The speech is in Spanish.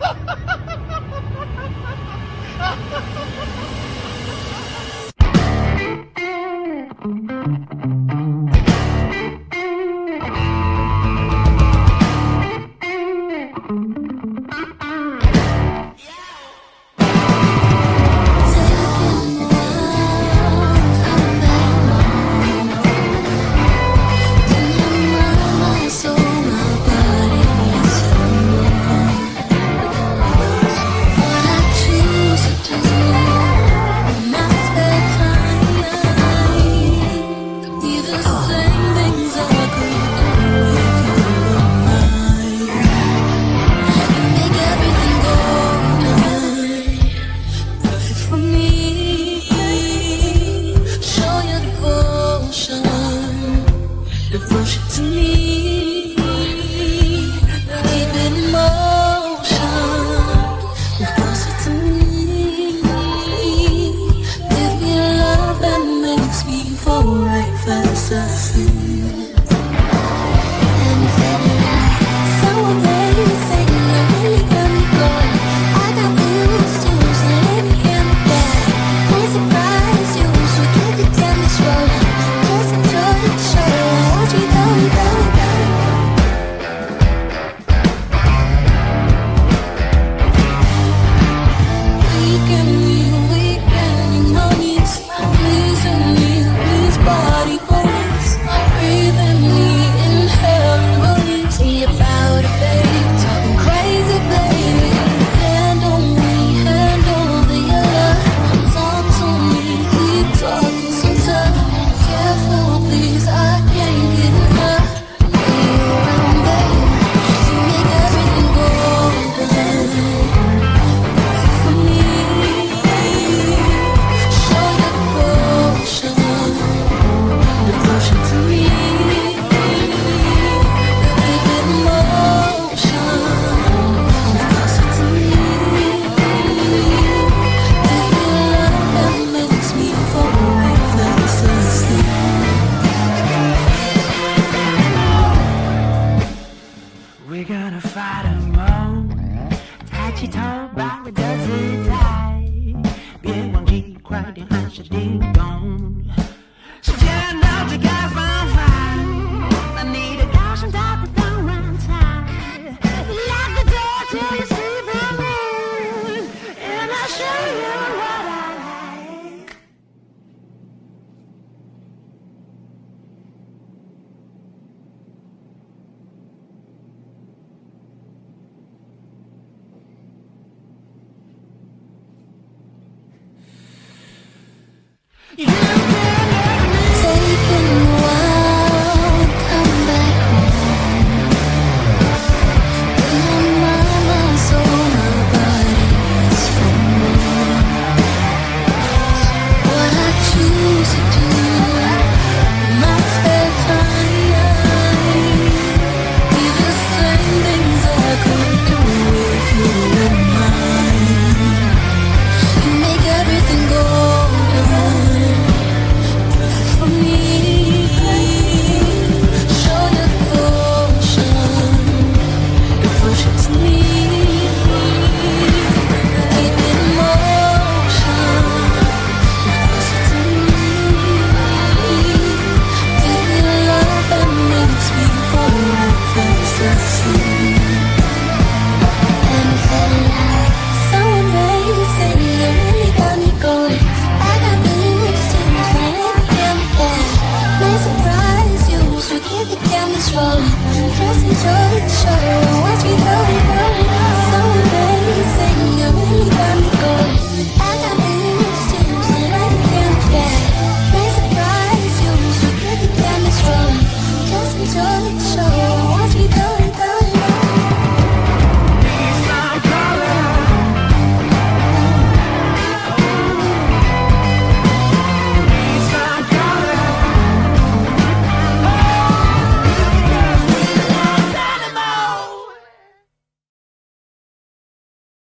beautiful to me. 常把我的姿态，别忘记快点按下订 control. Press each other, try watch me go